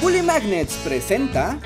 Bully Magnets presenta...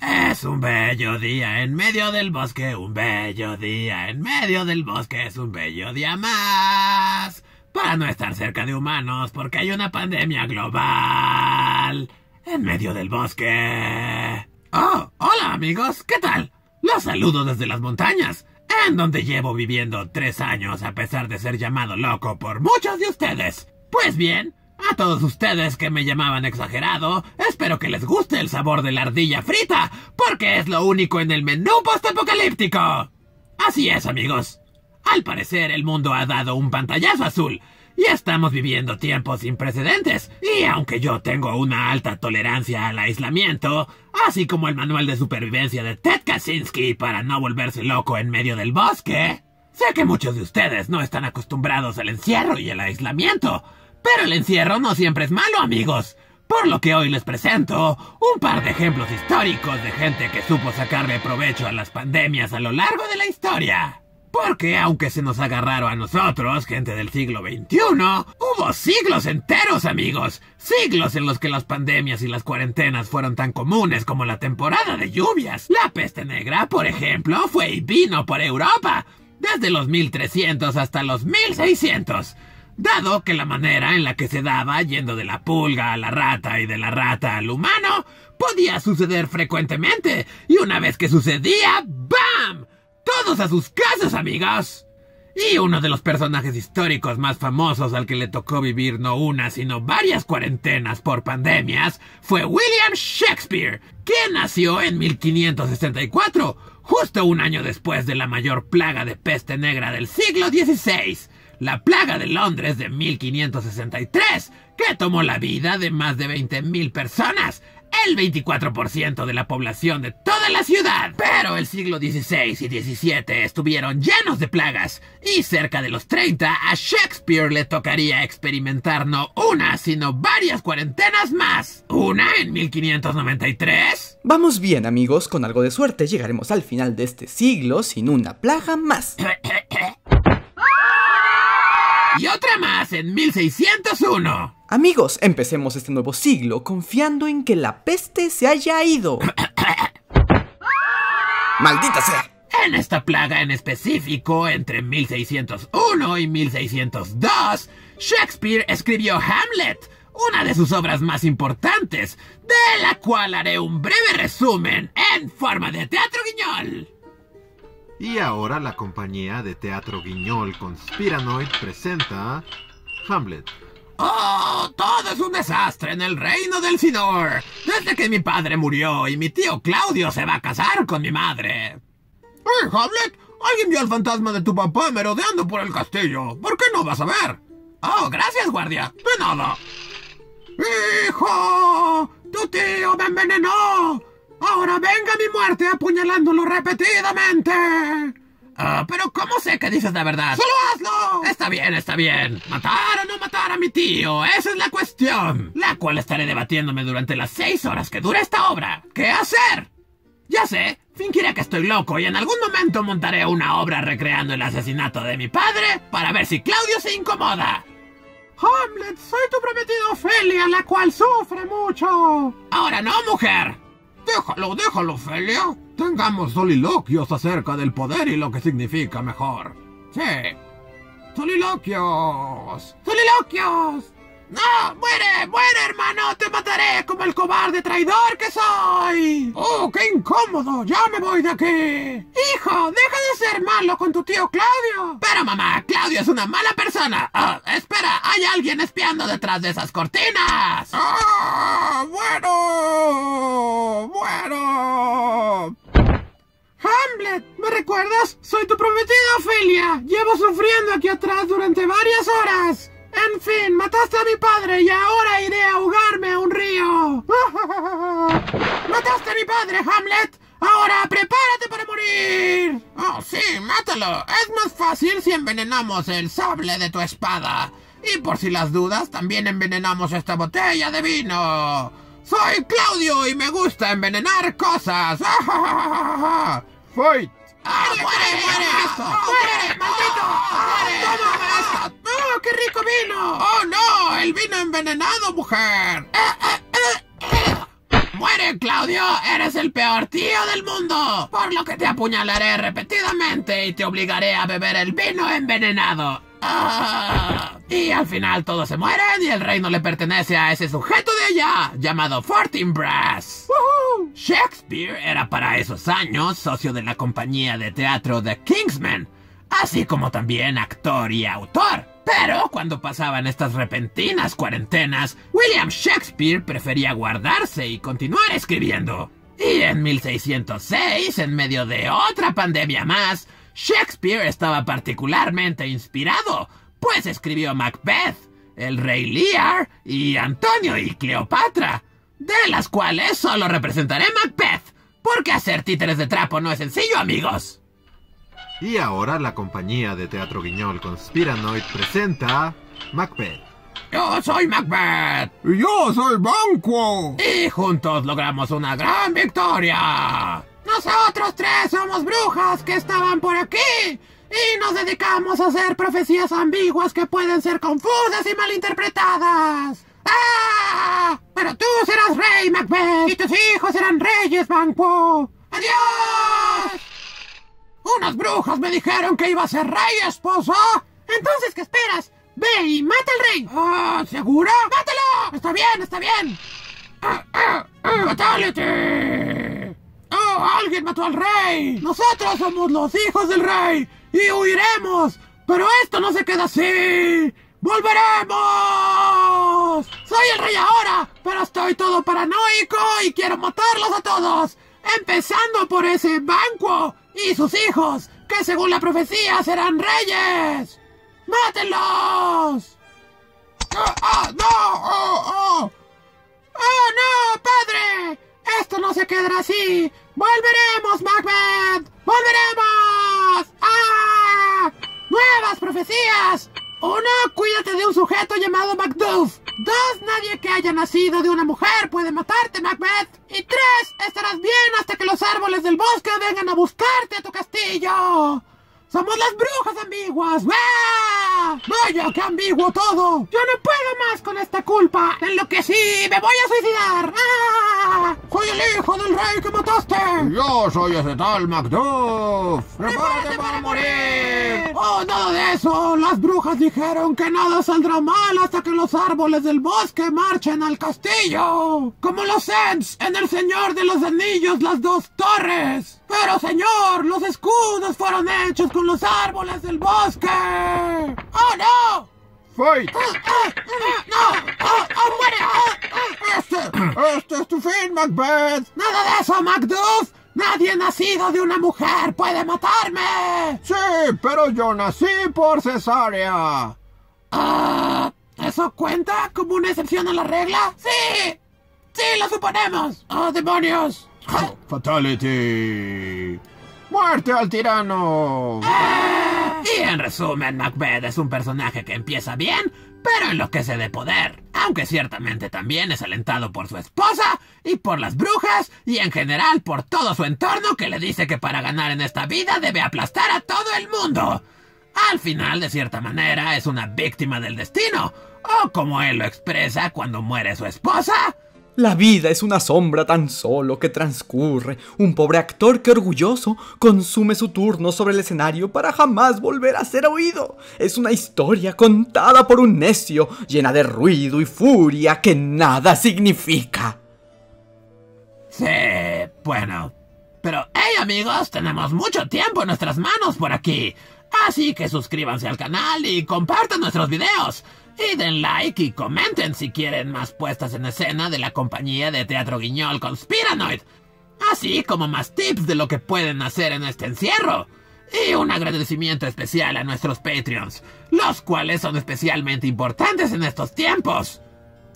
Es un bello día en medio del bosque, un bello día en medio del bosque, es un bello día más. Para no estar cerca de humanos porque hay una pandemia global. En medio del bosque. Oh, hola amigos, ¿qué tal? Los saludo desde las montañas, en donde llevo viviendo tres años a pesar de ser llamado loco por muchos de ustedes. Pues bien, a todos ustedes que me llamaban exagerado, espero que les guste el sabor de la ardilla frita, porque es lo único en el menú postapocalíptico. Así es, amigos. Al parecer el mundo ha dado un pantallazo azul, y estamos viviendo tiempos sin precedentes. Y aunque yo tengo una alta tolerancia al aislamiento, así como el manual de supervivencia de Ted Kaczynski para no volverse loco en medio del bosque, sé que muchos de ustedes no están acostumbrados al encierro y el aislamiento, pero el encierro no siempre es malo, amigos. Por lo que hoy les presento un par de ejemplos históricos de gente que supo sacarle provecho a las pandemias a lo largo de la historia. Porque aunque se nos agarraron a nosotros, gente del siglo XXI, hubo siglos enteros, amigos. Siglos en los que las pandemias y las cuarentenas fueron tan comunes como la temporada de lluvias. La peste negra, por ejemplo, fue y vino por Europa, desde los 1300 hasta los 1600 dado que la manera en la que se daba yendo de la pulga a la rata y de la rata al humano podía suceder frecuentemente, y una vez que sucedía, ¡BAM! Todos a sus casas, amigos. Y uno de los personajes históricos más famosos al que le tocó vivir no una, sino varias cuarentenas por pandemias fue William Shakespeare, quien nació en 1564, justo un año después de la mayor plaga de peste negra del siglo XVI la plaga de Londres de 1563, que tomó la vida de más de 20.000 personas, el 24% de la población de toda la ciudad. Pero el siglo XVI y XVII estuvieron llenos de plagas, y cerca de los 30 a Shakespeare le tocaría experimentar no una, sino varias cuarentenas más. ¿Una en 1593? Vamos bien amigos, con algo de suerte llegaremos al final de este siglo sin una plaga más. y otra más en 1601. Amigos, empecemos este nuevo siglo confiando en que la peste se haya ido. ¡Maldita sea! En esta plaga en específico, entre 1601 y 1602, Shakespeare escribió Hamlet, una de sus obras más importantes, de la cual haré un breve resumen en forma de teatro guiñol. Y ahora la compañía de teatro guiñol Conspiranoid presenta Hamlet. ¡Oh! Todo es un desastre en el reino del Sidor. Desde que mi padre murió y mi tío Claudio se va a casar con mi madre. ¡Hey, Hamlet! Alguien vio al fantasma de tu papá merodeando por el castillo. ¿Por qué no vas a ver? Oh, gracias, guardia. De nada. ¡Hijo! ¡Tu tío me envenenó! Ahora venga mi muerte apuñalándolo repetidamente. Ah, pero ¿cómo sé que dices la verdad? ¡Solo hazlo! Está bien, está bien. Matar o no matar a mi tío, esa es la cuestión. La cual estaré debatiéndome durante las seis horas que dura esta obra. ¿Qué hacer? Ya sé, fingiré que estoy loco y en algún momento montaré una obra recreando el asesinato de mi padre para ver si Claudio se incomoda. Hamlet, soy tu prometido Ophelia, la cual sufre mucho. Ahora no, mujer. Déjalo, déjalo, Ophelia. Tengamos soliloquios acerca del poder y lo que significa mejor. Sí. Soliloquios. Soliloquios. ¡No! ¡Muere! ¡Muere, hermano! ¡Te mataré como el cobarde traidor que soy! ¡Oh, qué incómodo! ¡Ya me voy de aquí! ¡Hijo, deja de ser malo con tu tío Claudio! Pero mamá, Claudio es una mala persona. Ah, espera, hay alguien espiando detrás de esas cortinas. ¡Ah! ¡Bueno! ¿Me recuerdas? Soy tu prometida, Ophelia. Llevo sufriendo aquí atrás durante varias horas. En fin, mataste a mi padre y ahora iré a ahogarme a un río. mataste a mi padre, Hamlet. Ahora prepárate para morir. Oh, sí, mátalo. Es más fácil si envenenamos el sable de tu espada. Y por si las dudas, también envenenamos esta botella de vino. Soy Claudio y me gusta envenenar cosas. Fight. ¡Ah, muere, muere esto! ¡Muere, maldito! ¡Toma esto! ¡Oh, qué rico vino! ¡Oh, no! ¡El vino envenenado, mujer! ¡Eh, eh, eh! bien, Claudio, eres el peor tío del mundo, por lo que te apuñalaré repetidamente y te obligaré a beber el vino envenenado. Ah, y al final todos se mueren y el reino le pertenece a ese sujeto de allá, llamado Fortinbras. Shakespeare era para esos años socio de la compañía de teatro The Kingsmen, así como también actor y autor. Pero cuando pasaban estas repentinas cuarentenas, William Shakespeare prefería guardarse y continuar escribiendo. Y en 1606, en medio de otra pandemia más, Shakespeare estaba particularmente inspirado, pues escribió Macbeth, El Rey Lear y Antonio y Cleopatra, de las cuales solo representaré Macbeth, porque hacer títeres de trapo no es sencillo, amigos. Y ahora la compañía de Teatro Guiñol Conspiranoid presenta Macbeth. Yo soy Macbeth. Y yo soy Banquo. Y juntos logramos una gran victoria. Nosotros tres somos brujas que estaban por aquí y nos dedicamos a hacer profecías ambiguas que pueden ser confusas y malinterpretadas. ¡Ah! Serás rey, Macbeth, y tus hijos serán reyes, Banquo. ¡Adiós! Unas brujas me dijeron que iba a ser rey, esposo. Entonces, ¿qué esperas? Ve y mata al rey. Ah, ¿Segura? ¡Mátalo! Está bien, está bien. Ah. ¡Oh, alguien mató al rey! Nosotros somos los hijos del rey y huiremos. Pero esto no se queda así. ¡Volveremos! Soy el rey ahora, pero estoy todo paranoico y quiero matarlos a todos. Empezando por ese Banquo y sus hijos, que según la profecía serán reyes. ¡Mátenlos! ¡Ah, ah, no! ¡Oh, oh! ¡Oh, no, padre! Esto no se quedará así. ¡Volveremos, Macbeth! ¡Volveremos! ¡Ah! ¡Nuevas profecías! Uno, cuídate de un sujeto llamado Macduff. Dos, nadie que haya nacido de una mujer puede matarte, Macbeth. Y tres, estarás bien hasta que los árboles del bosque vengan a buscarte a tu castillo. ¡Somos las brujas ambiguas! ¡Ah! ¡Vaya, qué ambiguo todo! ¡Yo no puedo más con esta culpa! ¡En lo que sí! ¡Me voy a suicidar! ¡Ah! ¡Soy el hijo del rey que mataste! Yo soy ese tal Macduff. ¡Prepárate para morir! ¡Oh, nada de eso! Las brujas dijeron que nada saldrá mal hasta que los árboles del bosque marchen al castillo. Como los Ents en El Señor de los Anillos, las dos torres. Pero, señor, los escudos fueron hechos con los árboles del bosque. ¡Oh, no! ¡Fight! ¡Ah, ah, ah, ¡No! ¡Oh, oh, muere! ¡Oh, oh! Este, este es tu fin, Macbeth. ¡Nada de eso, Macduff! ¡Nadie nacido de una mujer puede matarme! Sí, pero yo nací por cesárea. Ah, ¿Eso cuenta como una excepción a la regla? ¡Sí! ¡Sí, lo suponemos! ¡Oh, demonios! Fatality. ¡Muerte al tirano! Y en resumen, Macbeth es un personaje que empieza bien, pero enloquece de poder, aunque ciertamente también es alentado por su esposa y por las brujas y en general por todo su entorno que le dice que para ganar en esta vida debe aplastar a todo el mundo. Al final, de cierta manera, es una víctima del destino, o como él lo expresa cuando muere su esposa, La vida es una sombra tan solo que transcurre, un pobre actor que orgulloso consume su turno sobre el escenario para jamás volver a ser oído. Es una historia contada por un necio, llena de ruido y furia que nada significa. Sí, bueno. Pero, hey amigos, tenemos mucho tiempo en nuestras manos por aquí. Así que suscríbanse al canal y compartan nuestros videos. Y den like y comenten si quieren más puestas en escena de la compañía de teatro guiñol Conspiranoid. Así como más tips de lo que pueden hacer en este encierro. Y un agradecimiento especial a nuestros Patreons, los cuales son especialmente importantes en estos tiempos.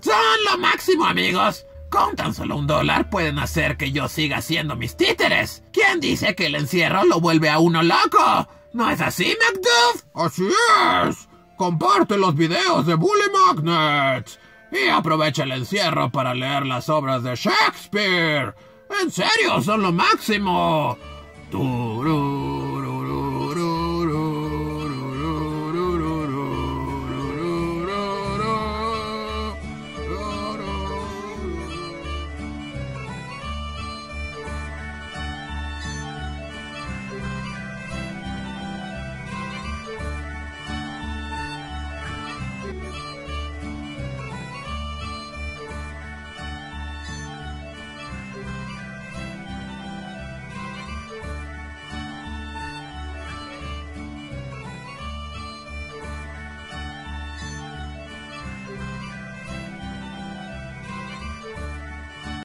Son lo máximo, amigos. Con tan solo un dólar pueden hacer que yo siga haciendo mis títeres. ¿Quién dice que el encierro lo vuelve a uno loco? ¿No es así, Macduff? Así es. Comparte los videos de Bully Magnets. Y aprovecha el encierro para leer las obras de Shakespeare. En serio, son lo máximo. Turu,